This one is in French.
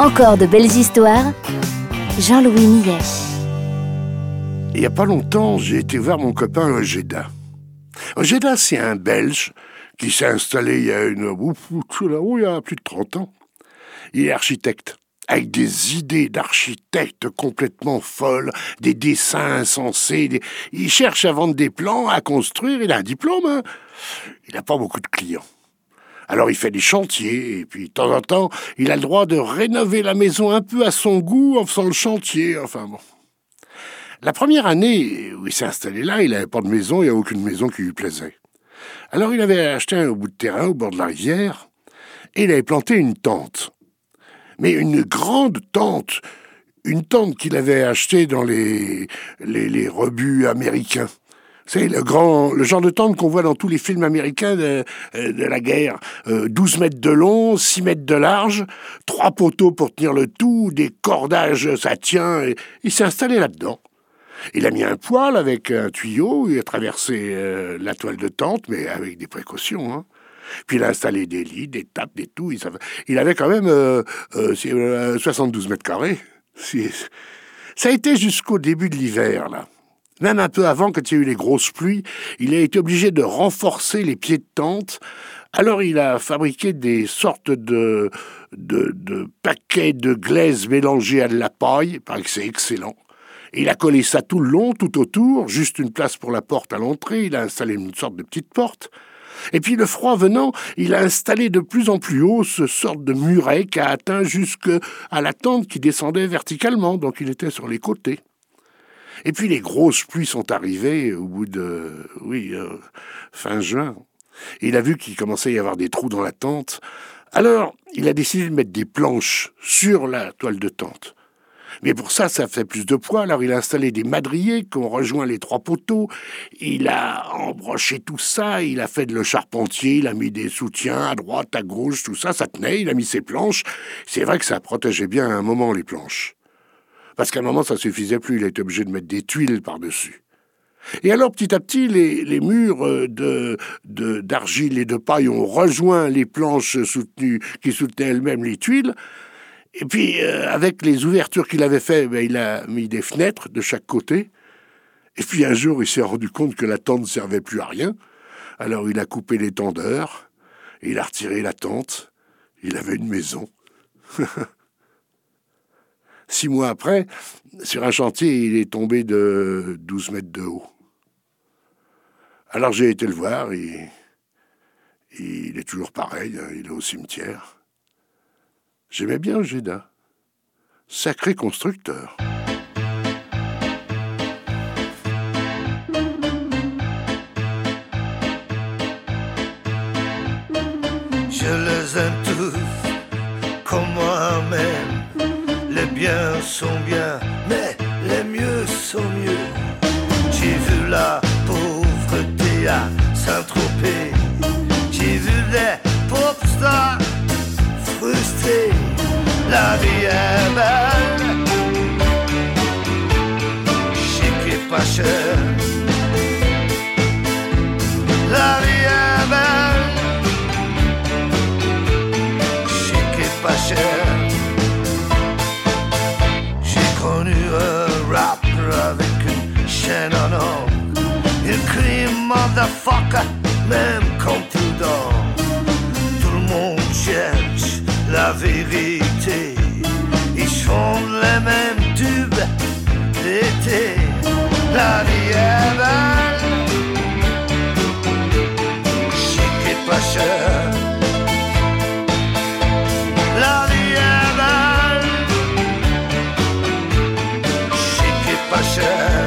Encore de belles histoires. Jean-Louis Millet. Il n'y a pas longtemps, j'ai été voir mon copain Ojeda. Ojeda, c'est un Belge qui s'est installé il y a plus de 30 ans. Il est architecte avec des idées d'architecte complètement folles, des dessins insensés. Il cherche à vendre des plans, à construire, il a un diplôme. Hein. Il n'a pas beaucoup de clients. Alors il fait des chantiers, et puis de temps en temps, il a le droit de rénover la maison un peu à son goût en faisant le chantier, enfin bon. La première année où il s'est installé là, il n'avait pas de maison, il n'y a aucune maison qui lui plaisait. Alors il avait acheté un bout de terrain au bord de la rivière, et il avait planté une tente mais une grande tente, une tente qu'il avait achetée dans les, les, rebuts américains. C'est le grand, le genre de tente qu'on voit dans tous les films américains de, euh, la guerre. 12 euh, mètres de long, 6 mètres de large, trois poteaux pour tenir le tout, des cordages, ça tient. il s'est installé là-dedans. Il a mis un poêle avec un tuyau, il a traversé euh, la toile de tente, mais avec des précautions. Hein. Puis il a installé des lits, des tables, des tout. Il avait quand même 72 euh, euh, mètres carrés. Ça a été jusqu'au début de l'hiver, là. Même un peu avant, quand il y a eu les grosses pluies, il a été obligé de renforcer les pieds de tente. Alors il a fabriqué des sortes de, de, paquets de glaise mélangés à de la paille. Il paraît que c'est excellent. il a collé ça tout le long, tout autour, juste une place pour la porte à l'entrée. Il a installé une sorte de petite porte. Et puis le froid venant, il a installé de plus en plus haut ce sorte de muret qui a atteint jusqu'à la tente qui descendait verticalement, donc il était sur les côtés. Et puis les grosses pluies sont arrivées au bout de, oui, euh, fin juin. il a vu qu'il commençait à y avoir des trous dans la tente. Alors, il a décidé de mettre des planches sur la toile de tente. Mais pour ça, ça fait plus de poids. Alors il a installé des madriers qui ont rejoint les trois poteaux. Il a embroché tout ça. Il a fait de le charpentier. Il a mis des soutiens à droite, à gauche, tout ça. Ça tenait. Il a mis ses planches. C'est vrai que ça protégeait bien à un moment les planches. Parce qu'à un moment, ça suffisait plus. Il a été obligé de mettre des tuiles par-dessus. Et alors, petit à petit, les, murs euh, de, d'argile et de paille ont rejoint les planches soutenues, qui soutenaient elles-mêmes les tuiles. Et puis, euh, avec les ouvertures qu'il avait faites, ben, il a mis des fenêtres de chaque côté. Et puis un jour, il s'est rendu compte que la tente ne servait plus à rien. Alors il a coupé les tendeurs, il a retiré la tente. Il avait une maison. Six mois après, sur un chantier, il est tombé de 12 mètres de haut. Alors j'ai été le voir, il est toujours pareil, il est au cimetière. J'aimais bien Géda. Sacré constructeur. Je les aime tous sont bien, mais les mieux sont mieux. J'ai vu la pauvreté à Saint-Tropez. J'ai vu les pop stars frustrés la vie est belle. Chic et pas cher. Motherfucker, même quand. Tout le monde cherche la vérité. Ils chantent les mêmes tubes d'été. La vie belle, chic et pas cher. La vie chic et pas cher.